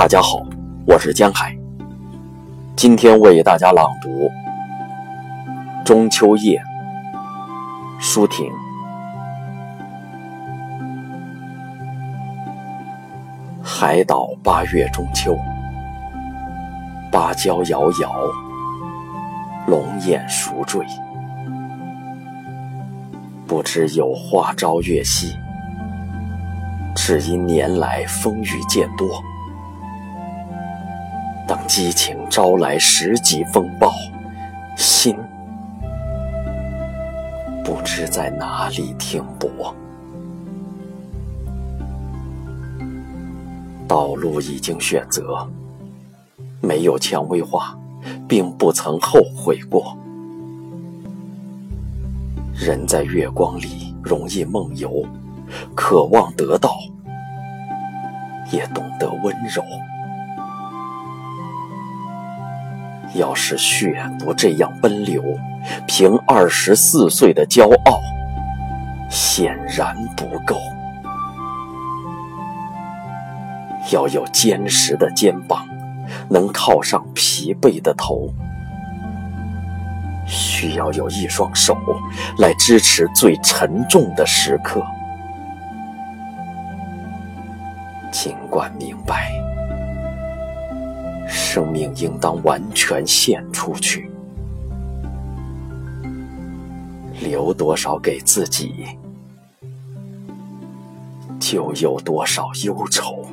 大家好，我是江海。今天为大家朗读《中秋夜》，舒婷。海岛八月中秋，芭蕉摇摇，龙眼熟坠。不知有花朝月夕，只因年来风雨渐多。激情招来十级风暴，心不知在哪里停泊。道路已经选择，没有蔷薇花，并不曾后悔过。人在月光里容易梦游，渴望得到，也懂得温柔。要是血不这样奔流，凭二十四岁的骄傲，显然不够。要有坚实的肩膀，能靠上疲惫的头；需要有一双手来支持最沉重的时刻。尽管明白。生命应当完全献出去，留多少给自己，就有多少忧愁。